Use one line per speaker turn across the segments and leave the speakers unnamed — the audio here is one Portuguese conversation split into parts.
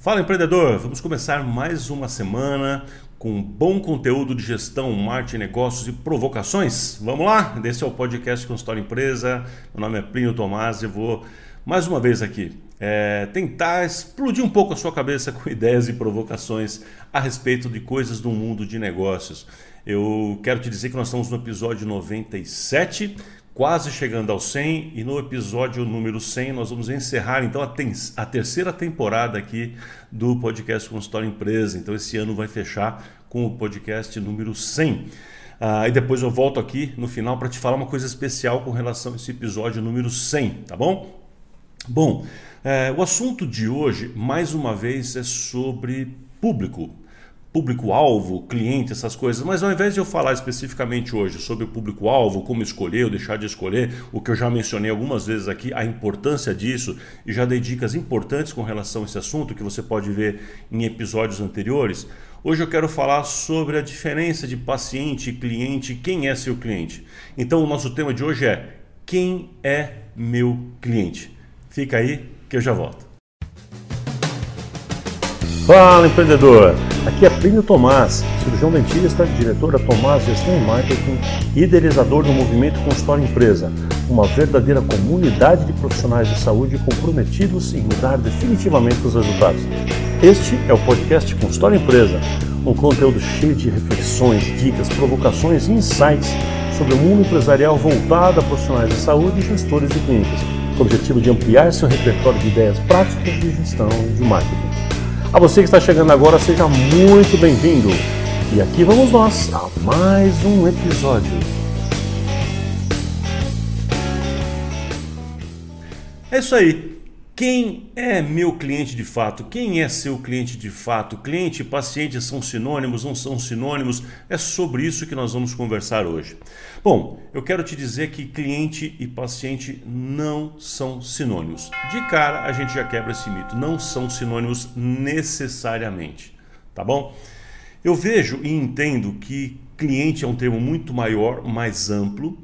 Fala empreendedor, vamos começar mais uma semana com bom conteúdo de gestão, marketing, negócios e provocações. Vamos lá? Esse é o podcast Consultório Empresa. Meu nome é Plínio Tomás e vou mais uma vez aqui é, tentar explodir um pouco a sua cabeça com ideias e provocações a respeito de coisas do mundo de negócios. Eu quero te dizer que nós estamos no episódio 97 quase chegando ao 100 e no episódio número 100 nós vamos encerrar então a, a terceira temporada aqui do podcast Consultório Empresa. Então esse ano vai fechar com o podcast número 100. Ah, e depois eu volto aqui no final para te falar uma coisa especial com relação a esse episódio número 100, tá bom? Bom, é, o assunto de hoje, mais uma vez, é sobre público, público-alvo, cliente, essas coisas, mas ao invés de eu falar especificamente hoje sobre o público-alvo, como escolher ou deixar de escolher, o que eu já mencionei algumas vezes aqui, a importância disso, e já dei dicas importantes com relação a esse assunto que você pode ver em episódios anteriores, hoje eu quero falar sobre a diferença de paciente e cliente, quem é seu cliente. Então o nosso tema de hoje é quem é meu cliente. Fica aí que eu já volto. Fala empreendedor! Aqui é Plínio Tomás, cirurgião dentista, diretora Tomás Gestão e Marketing idealizador do movimento Consultório Empresa, uma verdadeira comunidade de profissionais de saúde comprometidos em mudar definitivamente os resultados. Este é o podcast Consultório Empresa, um conteúdo cheio de reflexões, dicas, provocações e insights sobre o mundo empresarial voltado a profissionais de saúde e gestores de clínicas, com o objetivo de ampliar seu repertório de ideias práticas de gestão e de marketing. A você que está chegando agora, seja muito bem-vindo. E aqui vamos nós a mais um episódio. É isso aí. Quem é meu cliente de fato? Quem é seu cliente de fato? Cliente e paciente são sinônimos, não são sinônimos? É sobre isso que nós vamos conversar hoje. Bom, eu quero te dizer que cliente e paciente não são sinônimos. De cara, a gente já quebra esse mito. Não são sinônimos necessariamente, tá bom? Eu vejo e entendo que cliente é um termo muito maior, mais amplo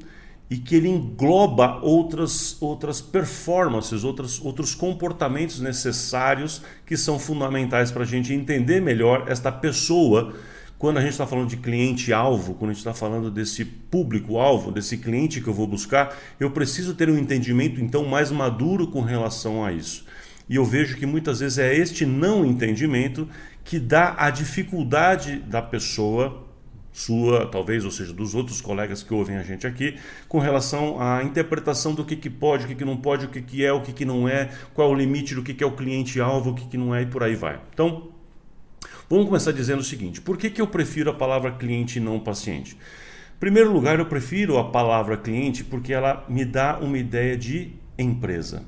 e que ele engloba outras, outras performances, outras, outros comportamentos necessários que são fundamentais para a gente entender melhor esta pessoa. Quando a gente está falando de cliente-alvo, quando a gente está falando desse público-alvo, desse cliente que eu vou buscar, eu preciso ter um entendimento então mais maduro com relação a isso. E eu vejo que muitas vezes é este não entendimento que dá a dificuldade da pessoa sua, talvez, ou seja, dos outros colegas que ouvem a gente aqui, com relação à interpretação do que, que pode, o que, que não pode, o que, que é, o que, que não é, qual é o limite do que, que é o cliente-alvo, o que, que não é e por aí vai. Então, vamos começar dizendo o seguinte: por que, que eu prefiro a palavra cliente e não paciente? Em primeiro lugar, eu prefiro a palavra cliente porque ela me dá uma ideia de empresa.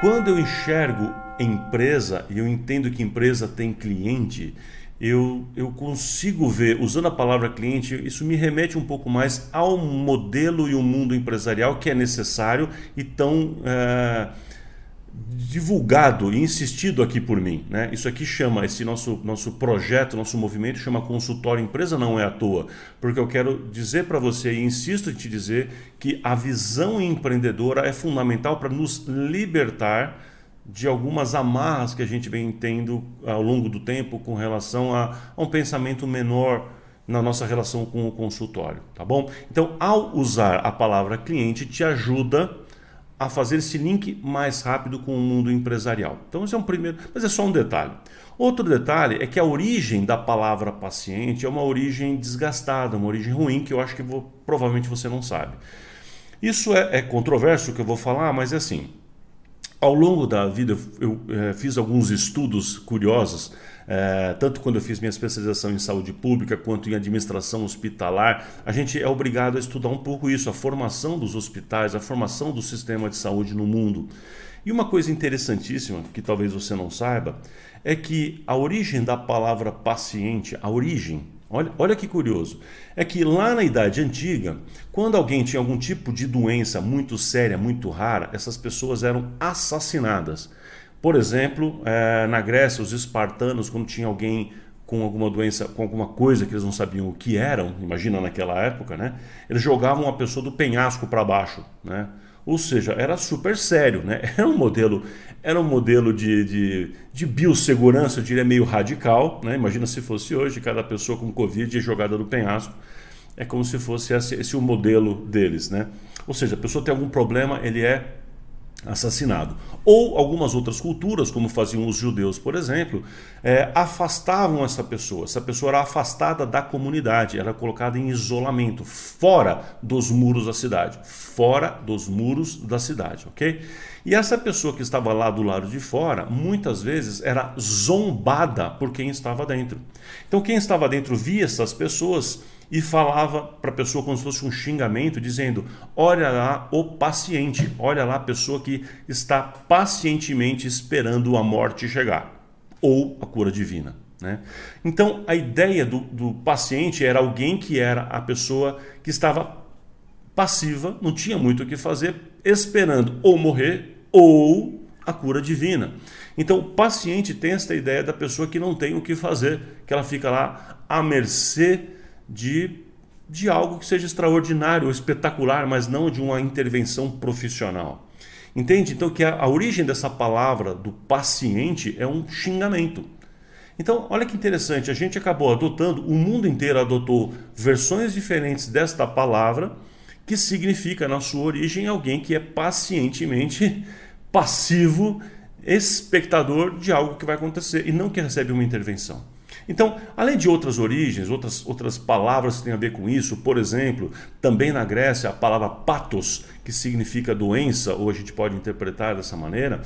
Quando eu enxergo empresa e eu entendo que empresa tem cliente, eu, eu consigo ver, usando a palavra cliente, isso me remete um pouco mais ao modelo e o mundo empresarial que é necessário e tão é, divulgado e insistido aqui por mim. Né? Isso aqui chama, esse nosso, nosso projeto, nosso movimento chama consultório empresa, não é à toa, porque eu quero dizer para você e insisto em te dizer que a visão empreendedora é fundamental para nos libertar de algumas amarras que a gente vem tendo ao longo do tempo com relação a, a um pensamento menor na nossa relação com o consultório, tá bom? Então, ao usar a palavra cliente, te ajuda a fazer esse link mais rápido com o mundo empresarial. Então, esse é um primeiro, mas é só um detalhe. Outro detalhe é que a origem da palavra paciente é uma origem desgastada, uma origem ruim que eu acho que vou, provavelmente você não sabe. Isso é, é controverso que eu vou falar, mas é assim. Ao longo da vida, eu, é, fiz alguns estudos curiosos, é, tanto quando eu fiz minha especialização em saúde pública quanto em administração hospitalar. A gente é obrigado a estudar um pouco isso, a formação dos hospitais, a formação do sistema de saúde no mundo. E uma coisa interessantíssima, que talvez você não saiba, é que a origem da palavra paciente, a origem, Olha, olha que curioso. É que lá na Idade Antiga, quando alguém tinha algum tipo de doença muito séria, muito rara, essas pessoas eram assassinadas. Por exemplo, é, na Grécia, os espartanos, quando tinha alguém com alguma doença, com alguma coisa que eles não sabiam o que eram, imagina naquela época, né? Eles jogavam a pessoa do penhasco para baixo, né? Ou seja, era super sério, né? Era um modelo, era um modelo de, de, de biossegurança, eu diria, meio radical. Né? Imagina se fosse hoje, cada pessoa com Covid é jogada no penhasco. É como se fosse esse, esse o modelo deles, né? Ou seja, a pessoa tem algum problema, ele é assassinado. Ou algumas outras culturas, como faziam os judeus, por exemplo, é, afastavam essa pessoa. Essa pessoa era afastada da comunidade, era colocada em isolamento, fora dos muros da cidade. Fora dos muros da cidade, ok? E essa pessoa que estava lá do lado de fora, muitas vezes era zombada por quem estava dentro. Então, quem estava dentro via essas pessoas e falava para a pessoa como se fosse um xingamento, dizendo: Olha lá o paciente, olha lá a pessoa que está pacientemente esperando a morte chegar, ou a cura divina. Né? Então, a ideia do, do paciente era alguém que era a pessoa que estava passiva, não tinha muito o que fazer, esperando ou morrer ou a cura divina. Então, o paciente tem esta ideia da pessoa que não tem o que fazer, que ela fica lá à mercê de, de algo que seja extraordinário ou espetacular, mas não de uma intervenção profissional. Entende? Então que a, a origem dessa palavra do paciente é um xingamento. Então, olha que interessante, a gente acabou adotando, o mundo inteiro adotou versões diferentes desta palavra, que significa, na sua origem, alguém que é pacientemente passivo, espectador de algo que vai acontecer e não que recebe uma intervenção. Então, além de outras origens, outras, outras palavras que têm a ver com isso, por exemplo, também na Grécia a palavra patos, que significa doença, ou a gente pode interpretar dessa maneira,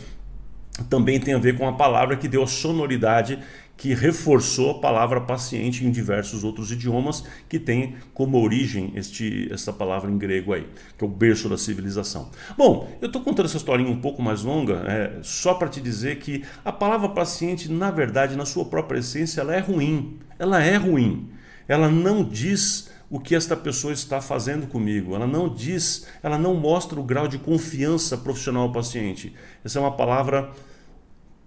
também tem a ver com a palavra que deu a sonoridade que reforçou a palavra paciente em diversos outros idiomas que tem como origem este, essa palavra em grego aí, que é o berço da civilização. Bom, eu estou contando essa historinha um pouco mais longa, é, só para te dizer que a palavra paciente, na verdade, na sua própria essência, ela é ruim. Ela é ruim. Ela não diz o que esta pessoa está fazendo comigo. Ela não diz, ela não mostra o grau de confiança profissional ao paciente. Essa é uma palavra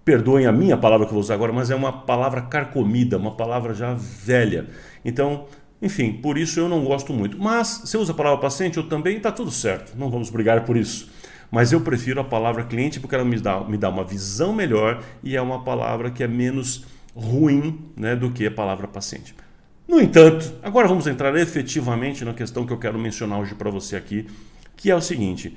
perdoem a minha palavra que eu vou usar agora, mas é uma palavra carcomida, uma palavra já velha. Então, enfim, por isso eu não gosto muito. Mas se uso a palavra paciente, eu também está tudo certo, não vamos brigar por isso. Mas eu prefiro a palavra cliente porque ela me dá, me dá uma visão melhor e é uma palavra que é menos ruim né, do que a palavra paciente. No entanto, agora vamos entrar efetivamente na questão que eu quero mencionar hoje para você aqui, que é o seguinte: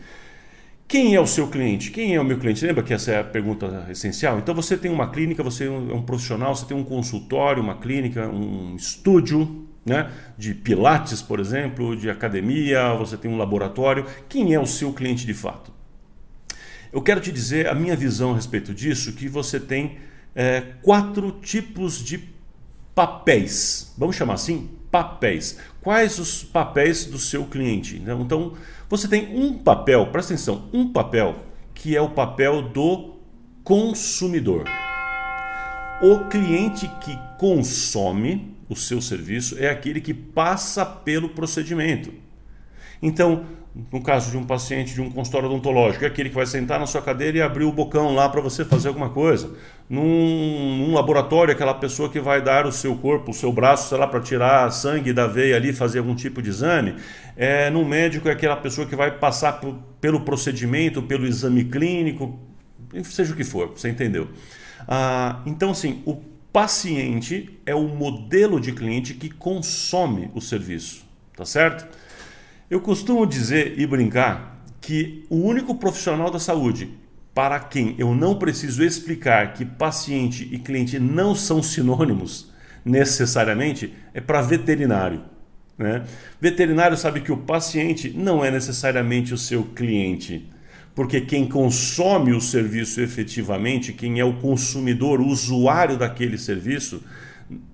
quem é o seu cliente? Quem é o meu cliente? Lembra que essa é a pergunta essencial? Então você tem uma clínica, você é um profissional, você tem um consultório, uma clínica, um estúdio né? de pilates, por exemplo, de academia, você tem um laboratório. Quem é o seu cliente de fato? Eu quero te dizer a minha visão a respeito disso, que você tem é, quatro tipos de papéis. Vamos chamar assim? Papéis. Quais os papéis do seu cliente? Então, você tem um papel, presta atenção, um papel que é o papel do consumidor. O cliente que consome o seu serviço é aquele que passa pelo procedimento. Então, no caso de um paciente de um consultório odontológico, é aquele que vai sentar na sua cadeira e abrir o bocão lá para você fazer alguma coisa. Num, num, laboratório, aquela pessoa que vai dar o seu corpo, o seu braço, sei lá, para tirar sangue da veia ali, fazer algum tipo de exame. É, num médico, é aquela pessoa que vai passar por, pelo procedimento, pelo exame clínico, seja o que for, você entendeu. Ah, então, assim, o paciente é o modelo de cliente que consome o serviço, tá certo? Eu costumo dizer e brincar que o único profissional da saúde para quem eu não preciso explicar que paciente e cliente não são sinônimos necessariamente é para veterinário. Né? Veterinário sabe que o paciente não é necessariamente o seu cliente, porque quem consome o serviço efetivamente, quem é o consumidor, o usuário daquele serviço,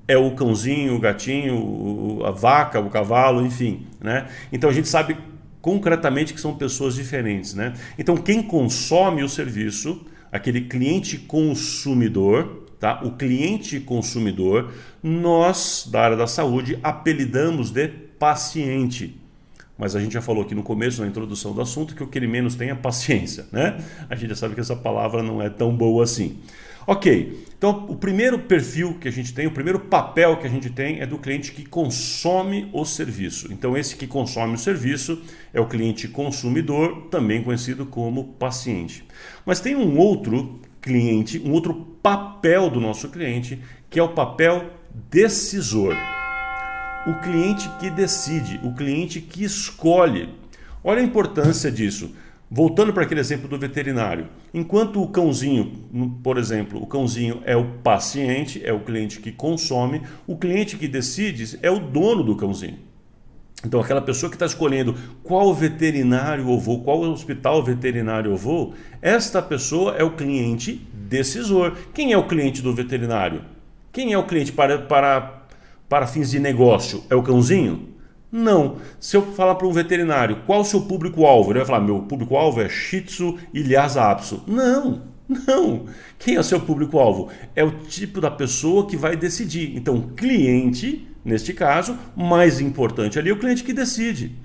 é o cãozinho, o gatinho, a vaca, o cavalo, enfim. Né? Então a gente sabe concretamente que são pessoas diferentes. Né? Então quem consome o serviço, aquele cliente consumidor, tá? o cliente consumidor, nós da área da saúde apelidamos de paciente. Mas a gente já falou aqui no começo, na introdução do assunto, que o que ele menos tem é paciência. Né? A gente já sabe que essa palavra não é tão boa assim. Ok, então o primeiro perfil que a gente tem, o primeiro papel que a gente tem é do cliente que consome o serviço. Então esse que consome o serviço é o cliente consumidor, também conhecido como paciente. Mas tem um outro cliente, um outro papel do nosso cliente, que é o papel decisor. O cliente que decide, o cliente que escolhe. Olha a importância disso. Voltando para aquele exemplo do veterinário, enquanto o cãozinho, por exemplo, o cãozinho é o paciente, é o cliente que consome, o cliente que decide é o dono do cãozinho. Então, aquela pessoa que está escolhendo qual veterinário eu vou, qual hospital veterinário eu vou, esta pessoa é o cliente decisor. Quem é o cliente do veterinário? Quem é o cliente para, para, para fins de negócio? É o cãozinho? Não. Se eu falar para um veterinário qual o seu público-alvo, ele vai falar: meu público-alvo é Shih Tzu e Lhasa Apso. Não, não. Quem é o seu público-alvo? É o tipo da pessoa que vai decidir. Então, cliente, neste caso, mais importante ali é o cliente que decide.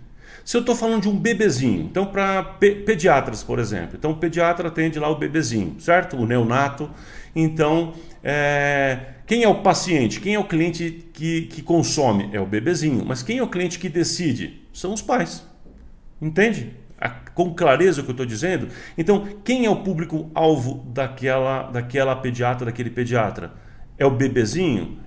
Se eu estou falando de um bebezinho, então para pe pediatras, por exemplo, então o pediatra atende lá o bebezinho, certo? O neonato. Então, é, quem é o paciente? Quem é o cliente que, que consome? É o bebezinho. Mas quem é o cliente que decide? São os pais. Entende? com clareza o que eu estou dizendo? Então, quem é o público-alvo daquela, daquela pediatra, daquele pediatra? É o bebezinho?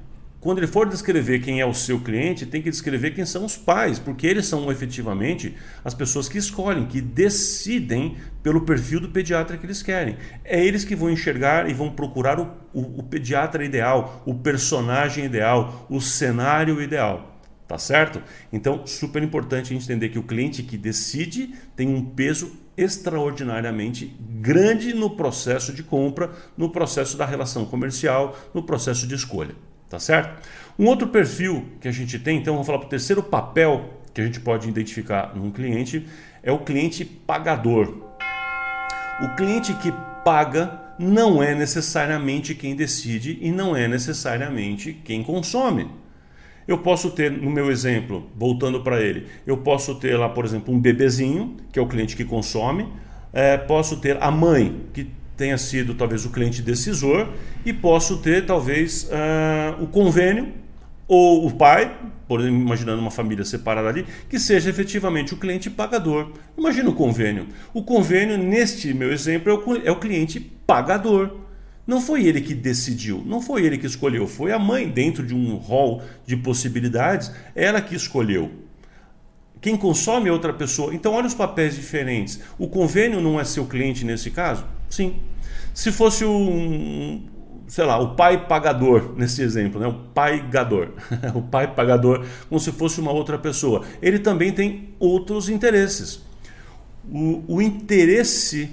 Quando ele for descrever quem é o seu cliente, tem que descrever quem são os pais, porque eles são efetivamente as pessoas que escolhem, que decidem pelo perfil do pediatra que eles querem. É eles que vão enxergar e vão procurar o, o, o pediatra ideal, o personagem ideal, o cenário ideal. Tá certo? Então, super importante entender que o cliente que decide tem um peso extraordinariamente grande no processo de compra, no processo da relação comercial, no processo de escolha. Tá certo? Um outro perfil que a gente tem, então vamos falar para o terceiro papel que a gente pode identificar num cliente, é o cliente pagador. O cliente que paga não é necessariamente quem decide e não é necessariamente quem consome. Eu posso ter, no meu exemplo, voltando para ele, eu posso ter lá, por exemplo, um bebezinho, que é o cliente que consome, é, posso ter a mãe, que tenha sido talvez o cliente decisor e posso ter talvez uh, o convênio ou o pai, por imaginando uma família separada ali, que seja efetivamente o cliente pagador. Imagina o convênio. O convênio, neste meu exemplo, é o, é o cliente pagador. Não foi ele que decidiu, não foi ele que escolheu, foi a mãe dentro de um rol de possibilidades, ela que escolheu. Quem consome é outra pessoa. Então, olha os papéis diferentes. O convênio não é seu cliente nesse caso? Sim. Se fosse um, sei lá, o pai pagador, nesse exemplo, né? o pai gador, o pai pagador, como se fosse uma outra pessoa, ele também tem outros interesses. O, o interesse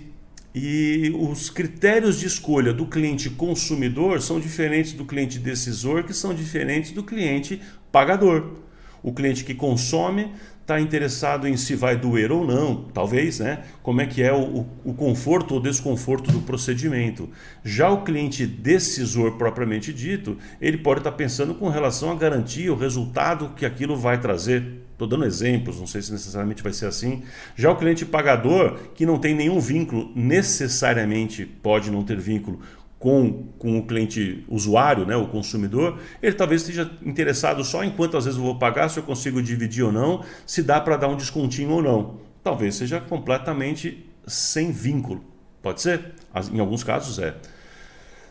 e os critérios de escolha do cliente consumidor são diferentes do cliente decisor, que são diferentes do cliente pagador. O cliente que consome está interessado em se vai doer ou não, talvez, né? Como é que é o, o conforto ou desconforto do procedimento. Já o cliente decisor propriamente dito, ele pode estar tá pensando com relação à garantia, o resultado que aquilo vai trazer. Estou dando exemplos, não sei se necessariamente vai ser assim. Já o cliente pagador, que não tem nenhum vínculo, necessariamente pode não ter vínculo com, com o cliente usuário, né, o consumidor, ele talvez esteja interessado só em quantas vezes eu vou pagar, se eu consigo dividir ou não, se dá para dar um descontinho ou não. Talvez seja completamente sem vínculo. Pode ser? Em alguns casos é.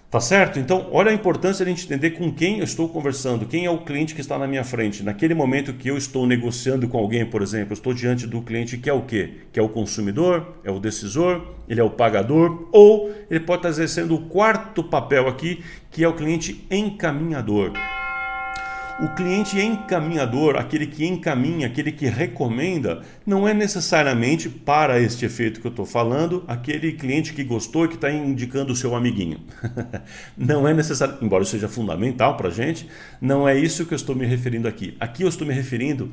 Tá certo? Então, olha a importância de a gente entender com quem eu estou conversando, quem é o cliente que está na minha frente. Naquele momento que eu estou negociando com alguém, por exemplo, eu estou diante do cliente que é o quê? Que é o consumidor, é o decisor, ele é o pagador, ou ele pode estar exercendo o quarto papel aqui, que é o cliente encaminhador. O cliente encaminhador, aquele que encaminha, aquele que recomenda, não é necessariamente para este efeito que eu estou falando, aquele cliente que gostou e que está indicando o seu amiguinho. não é necessário, embora seja fundamental para a gente, não é isso que eu estou me referindo aqui. Aqui eu estou me referindo,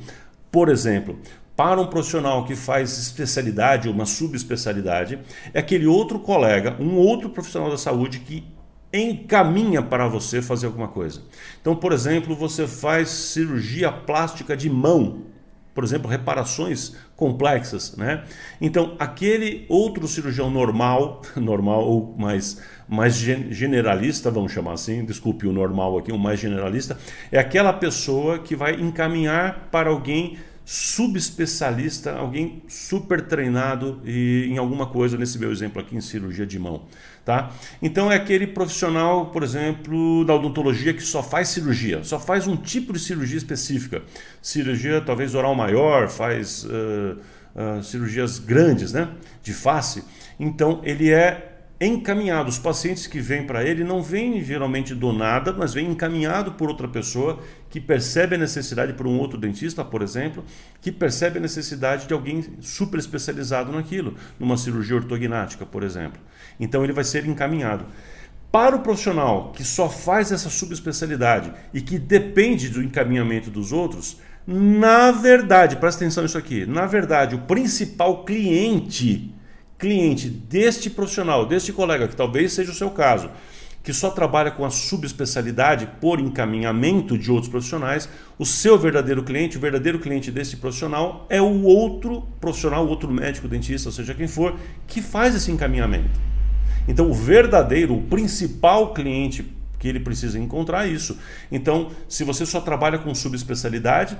por exemplo, para um profissional que faz especialidade, uma subespecialidade, é aquele outro colega, um outro profissional da saúde que encaminha para você fazer alguma coisa. Então, por exemplo, você faz cirurgia plástica de mão, por exemplo, reparações complexas, né? Então, aquele outro cirurgião normal, normal ou mais mais generalista, vamos chamar assim, desculpe o normal aqui, o mais generalista, é aquela pessoa que vai encaminhar para alguém subespecialista, alguém super treinado e, em alguma coisa, nesse meu exemplo aqui, em cirurgia de mão. Tá? Então é aquele profissional, por exemplo, da odontologia que só faz cirurgia, só faz um tipo de cirurgia específica. Cirurgia talvez oral maior, faz uh, uh, cirurgias grandes, né? De face. Então ele é encaminhado. Os pacientes que vêm para ele não vêm geralmente do nada, mas vêm encaminhado por outra pessoa que percebe a necessidade por um outro dentista, por exemplo, que percebe a necessidade de alguém super especializado naquilo, numa cirurgia ortognática, por exemplo. Então ele vai ser encaminhado. Para o profissional que só faz essa subespecialidade e que depende do encaminhamento dos outros, na verdade, presta atenção nisso aqui, na verdade, o principal cliente cliente deste profissional, deste colega, que talvez seja o seu caso, que só trabalha com a subespecialidade por encaminhamento de outros profissionais, o seu verdadeiro cliente, o verdadeiro cliente desse profissional é o outro profissional, o outro médico, dentista, seja quem for, que faz esse encaminhamento. Então, o verdadeiro, o principal cliente que ele precisa encontrar é isso. Então, se você só trabalha com subespecialidade,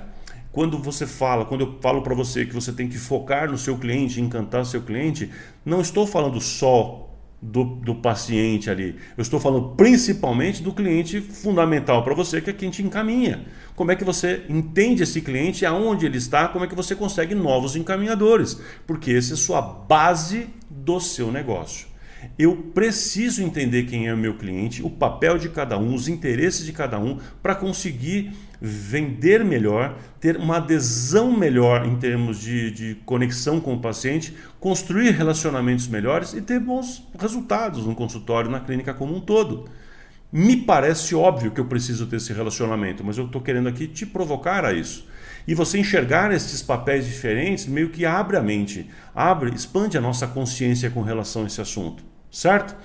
quando você fala, quando eu falo para você que você tem que focar no seu cliente, encantar seu cliente, não estou falando só do, do paciente ali. Eu estou falando principalmente do cliente fundamental para você, que é quem te encaminha. Como é que você entende esse cliente, aonde ele está, como é que você consegue novos encaminhadores, porque essa é a sua base do seu negócio. Eu preciso entender quem é o meu cliente, o papel de cada um, os interesses de cada um, para conseguir vender melhor, ter uma adesão melhor em termos de, de conexão com o paciente, construir relacionamentos melhores e ter bons resultados no consultório, na clínica como um todo. Me parece óbvio que eu preciso ter esse relacionamento, mas eu estou querendo aqui te provocar a isso. E você enxergar esses papéis diferentes meio que abre a mente, abre, expande a nossa consciência com relação a esse assunto, certo?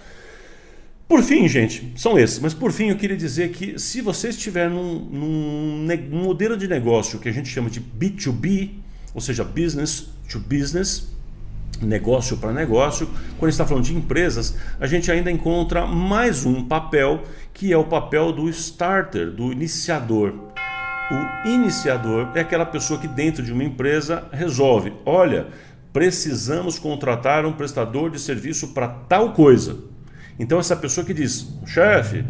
Por fim, gente, são esses. Mas por fim, eu queria dizer que se você estiver num, num, num modelo de negócio que a gente chama de B2B, ou seja, business to business, negócio para negócio, quando está falando de empresas, a gente ainda encontra mais um papel que é o papel do starter, do iniciador. O iniciador é aquela pessoa que dentro de uma empresa resolve, olha, precisamos contratar um prestador de serviço para tal coisa. Então essa pessoa que diz, chefe,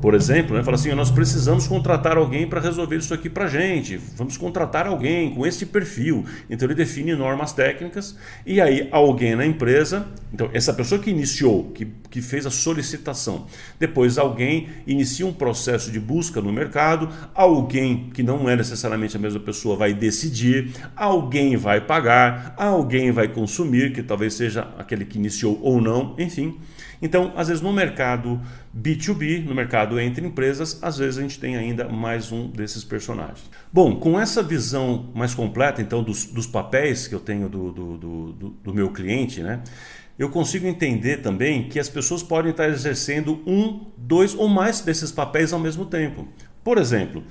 por exemplo, né, fala assim: nós precisamos contratar alguém para resolver isso aqui para gente. Vamos contratar alguém com este perfil. Então ele define normas técnicas e aí alguém na empresa, então essa pessoa que iniciou, que, que fez a solicitação, depois alguém inicia um processo de busca no mercado, alguém que não é necessariamente a mesma pessoa vai decidir, alguém vai pagar, alguém vai consumir, que talvez seja aquele que iniciou ou não, enfim. Então, às vezes no mercado B2B, no mercado entre empresas, às vezes a gente tem ainda mais um desses personagens. Bom, com essa visão mais completa, então, dos, dos papéis que eu tenho do, do, do, do meu cliente, né? eu consigo entender também que as pessoas podem estar exercendo um, dois ou mais desses papéis ao mesmo tempo. Por exemplo,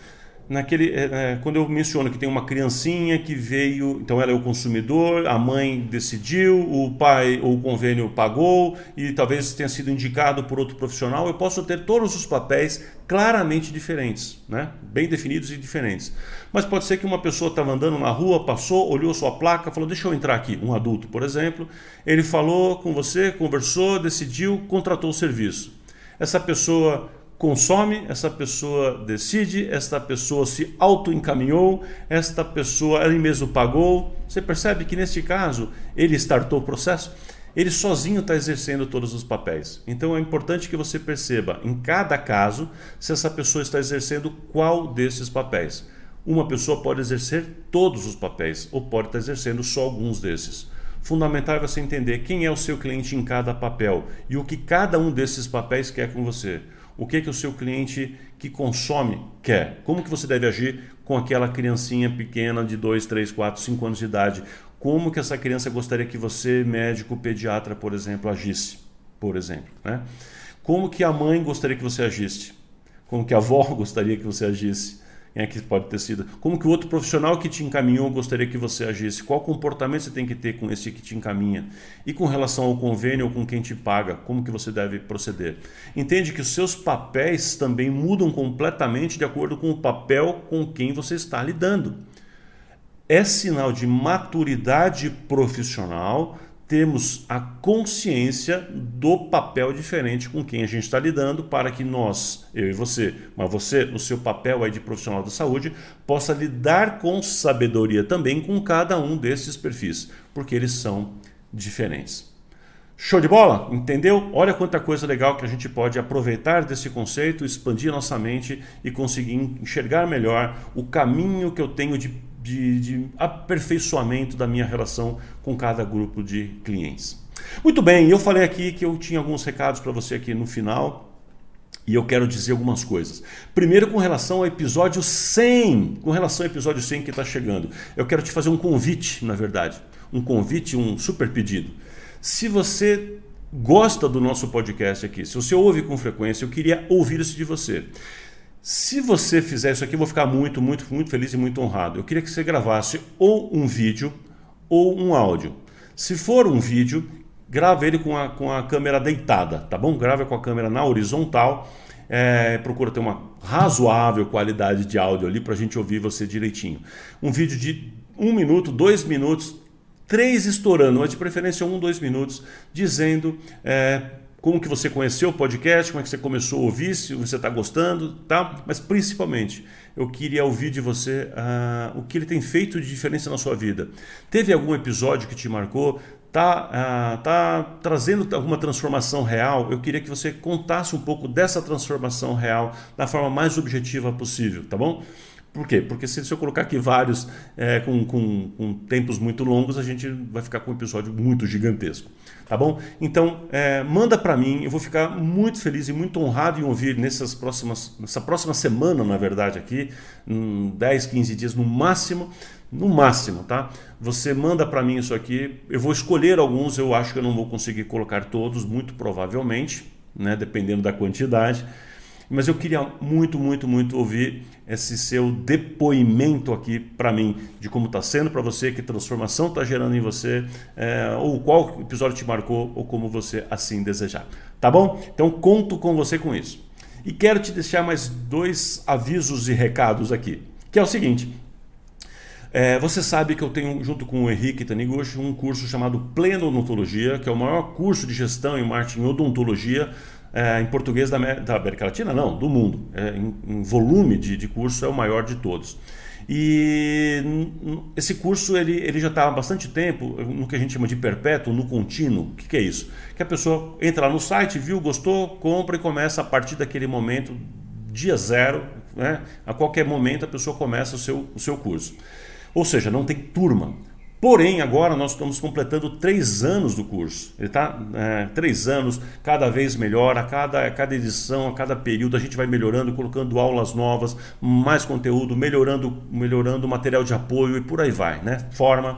naquele é, é, quando eu menciono que tem uma criancinha que veio, então ela é o consumidor, a mãe decidiu, o pai ou o convênio pagou e talvez tenha sido indicado por outro profissional, eu posso ter todos os papéis claramente diferentes, né? bem definidos e diferentes. Mas pode ser que uma pessoa estava andando na rua, passou, olhou sua placa, falou: Deixa eu entrar aqui. Um adulto, por exemplo, ele falou com você, conversou, decidiu, contratou o serviço. Essa pessoa consome, essa pessoa decide, esta pessoa se auto-encaminhou, esta pessoa ele mesmo pagou. Você percebe que neste caso ele startou o processo? Ele sozinho está exercendo todos os papéis. Então é importante que você perceba em cada caso se essa pessoa está exercendo qual desses papéis. Uma pessoa pode exercer todos os papéis ou pode estar exercendo só alguns desses. Fundamental é você entender quem é o seu cliente em cada papel e o que cada um desses papéis quer com você o que que o seu cliente que consome quer. Como que você deve agir com aquela criancinha pequena de 2, 3, 4, 5 anos de idade? Como que essa criança gostaria que você, médico, pediatra, por exemplo, agisse? Por exemplo, né? Como que a mãe gostaria que você agisse? Como que a avó gostaria que você agisse? É que pode ter sido? Como que o outro profissional que te encaminhou gostaria que você agisse? Qual comportamento você tem que ter com esse que te encaminha? E com relação ao convênio ou com quem te paga, como que você deve proceder? Entende que os seus papéis também mudam completamente de acordo com o papel com quem você está lidando. É sinal de maturidade profissional temos a consciência do papel diferente com quem a gente está lidando para que nós, eu e você, mas você, no seu papel aí de profissional da saúde, possa lidar com sabedoria também com cada um desses perfis, porque eles são diferentes. Show de bola? Entendeu? Olha quanta coisa legal que a gente pode aproveitar desse conceito, expandir nossa mente e conseguir enxergar melhor o caminho que eu tenho de de, de aperfeiçoamento da minha relação com cada grupo de clientes. Muito bem, eu falei aqui que eu tinha alguns recados para você aqui no final. E eu quero dizer algumas coisas. Primeiro, com relação ao episódio 100. Com relação ao episódio 100 que está chegando. Eu quero te fazer um convite, na verdade. Um convite, um super pedido. Se você gosta do nosso podcast aqui, se você ouve com frequência, eu queria ouvir isso de você. Se você fizer isso aqui, eu vou ficar muito, muito, muito feliz e muito honrado. Eu queria que você gravasse ou um vídeo ou um áudio. Se for um vídeo, grave ele com a, com a câmera deitada, tá bom? Grave com a câmera na horizontal. É, procura ter uma razoável qualidade de áudio ali para a gente ouvir você direitinho. Um vídeo de um minuto, dois minutos, três estourando, mas de preferência um, dois minutos, dizendo é, como que você conheceu o podcast, como é que você começou a ouvir, se você está gostando, tá? Mas principalmente, eu queria ouvir de você uh, o que ele tem feito de diferença na sua vida. Teve algum episódio que te marcou? Tá, uh, tá trazendo alguma transformação real? Eu queria que você contasse um pouco dessa transformação real da forma mais objetiva possível, tá bom? Por quê? Porque se, eu colocar aqui vários é, com, com, com, tempos muito longos, a gente vai ficar com um episódio muito gigantesco. Tá bom? Então, é, manda para mim, eu vou ficar muito feliz e muito honrado em ouvir nessas próximas, nessa próxima semana, na verdade, aqui, 10, 15 dias no máximo, no máximo, tá? Você manda para mim isso aqui, eu vou escolher alguns, eu acho que eu não vou conseguir colocar todos, muito provavelmente, né? dependendo da quantidade. Mas eu queria muito, muito, muito ouvir esse seu depoimento aqui para mim, de como está sendo para você, que transformação está gerando em você, é, ou qual episódio te marcou, ou como você assim desejar. Tá bom? Então conto com você com isso. E quero te deixar mais dois avisos e recados aqui, que é o seguinte. É, você sabe que eu tenho, junto com o Henrique Taniguchi, um curso chamado Pleno Odontologia, que é o maior curso de gestão e marketing em odontologia é, em português da, da, América Latina, não, do mundo. É, em, em, volume de, de curso é o maior de todos. E esse curso ele, ele já está há bastante tempo no que a gente chama de perpétuo, no contínuo. O que, que é isso? Que a pessoa entra lá no site, viu, gostou, compra e começa a partir daquele momento, dia zero, né? a qualquer momento a pessoa começa o seu, o seu curso. Ou seja, não tem turma. Porém, agora nós estamos completando três anos do curso. Ele está é, três anos, cada vez melhor, a cada, a cada edição, a cada período, a gente vai melhorando, colocando aulas novas, mais conteúdo, melhorando, melhorando o material de apoio e por aí vai, né? Forma.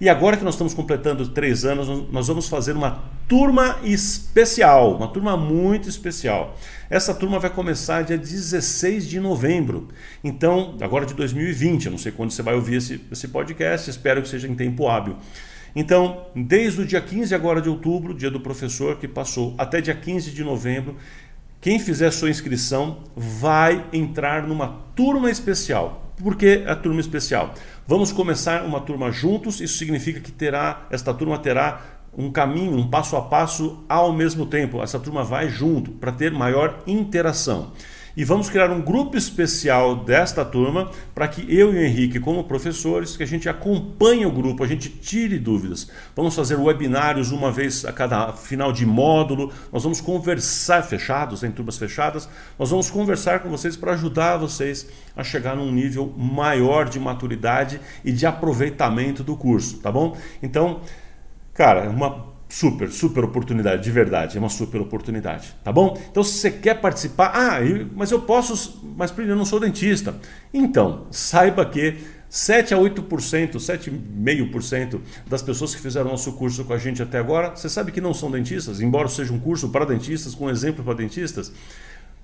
E agora que nós estamos completando três anos, nós vamos fazer uma turma especial, uma turma muito especial. Essa turma vai começar dia 16 de novembro, então, agora de 2020. Eu não sei quando você vai ouvir esse, esse podcast, espero que seja em tempo hábil. Então, desde o dia 15 agora de outubro, dia do professor que passou, até dia 15 de novembro, quem fizer sua inscrição vai entrar numa turma especial. Por que a turma especial? Vamos começar uma turma juntos, isso significa que terá, esta turma terá um caminho, um passo a passo ao mesmo tempo. Essa turma vai junto para ter maior interação. E vamos criar um grupo especial desta turma para que eu e o Henrique, como professores, que a gente acompanhe o grupo, a gente tire dúvidas. Vamos fazer webinários uma vez a cada final de módulo. Nós vamos conversar fechados, em turmas fechadas. Nós vamos conversar com vocês para ajudar vocês a chegar num nível maior de maturidade e de aproveitamento do curso, tá bom? Então, cara, é uma super, super oportunidade, de verdade, é uma super oportunidade, tá bom? Então, se você quer participar, ah, mas eu posso, mas eu não sou dentista. Então, saiba que 7 a 8%, 7,5% das pessoas que fizeram nosso curso com a gente até agora, você sabe que não são dentistas, embora seja um curso para dentistas, com exemplo para dentistas,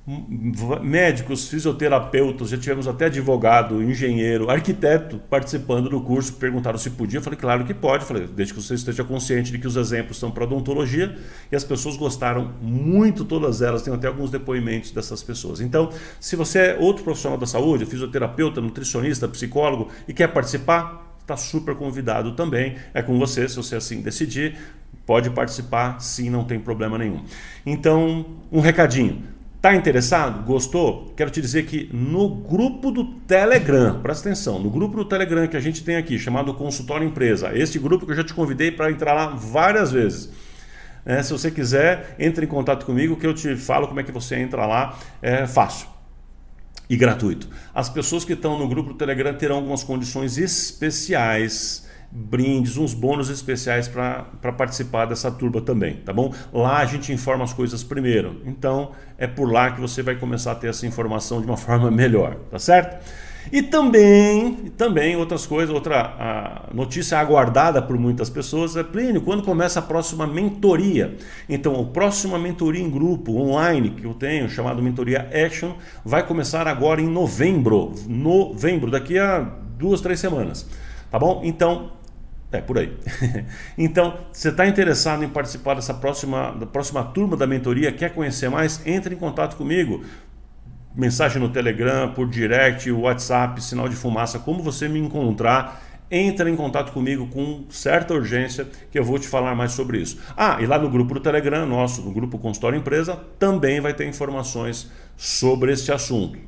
médicos, fisioterapeutas, já tivemos até advogado, engenheiro, arquiteto participando do curso, perguntaram se podia, eu falei, claro que pode, falei, desde que você esteja consciente de que os exemplos são para odontologia, e as pessoas gostaram muito, todas elas, tem até alguns depoimentos dessas pessoas. Então, se você é outro profissional da saúde, fisioterapeuta, nutricionista, psicólogo, e quer participar, está super convidado também, é com você, se você assim decidir, pode participar, sim, não tem problema nenhum. Então, um recadinho, Tá interessado? Gostou? Quero te dizer que no grupo do Telegram, presta atenção, no grupo do Telegram que a gente tem aqui, chamado Consultório Empresa, este grupo que eu já te convidei para entrar lá várias vezes. É, se você quiser, entre em contato comigo que eu te falo como é que você entra lá, é fácil e gratuito. As pessoas que estão no grupo do Telegram terão algumas condições especiais brindes, uns bônus especiais para participar dessa turma também, tá bom? Lá a gente informa as coisas primeiro, então é por lá que você vai começar a ter essa informação de uma forma melhor, tá certo? E também, também outras coisas, outra notícia aguardada por muitas pessoas é Plínio, quando começa a próxima mentoria? Então, a próxima mentoria em grupo online que eu tenho, chamado Mentoria Action, vai começar agora em novembro, novembro, daqui a duas, três semanas, tá bom? Então, é, por aí. então, você está interessado em participar dessa próxima, da próxima turma da mentoria, quer conhecer mais? Entre em contato comigo. Mensagem no Telegram, por direct, WhatsApp, sinal de fumaça, como você me encontrar. Entra em contato comigo com certa urgência que eu vou te falar mais sobre isso. Ah, e lá no grupo do Telegram, nosso, no grupo Consultório Empresa, também vai ter informações sobre este assunto.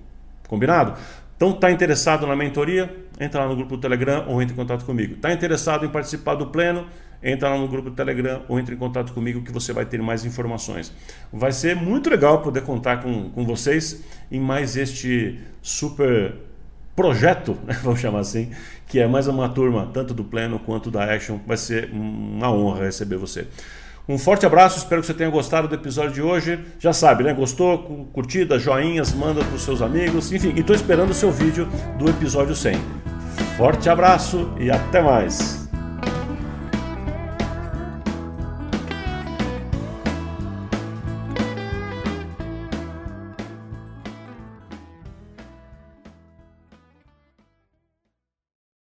Combinado? Então, está interessado na mentoria? Entra lá no grupo do Telegram ou entre em contato comigo. Está interessado em participar do pleno? Entra lá no grupo do Telegram ou entre em contato comigo que você vai ter mais informações. Vai ser muito legal poder contar com, com vocês em mais este super projeto, né, vamos chamar assim, que é mais uma turma, tanto do pleno quanto da Action. Vai ser uma honra receber você. Um forte abraço, espero que você tenha gostado do episódio de hoje. Já sabe, né? Gostou? Curtida, joinhas, manda para os seus amigos. Enfim, e estou esperando o seu vídeo do episódio 100. Forte abraço e até mais!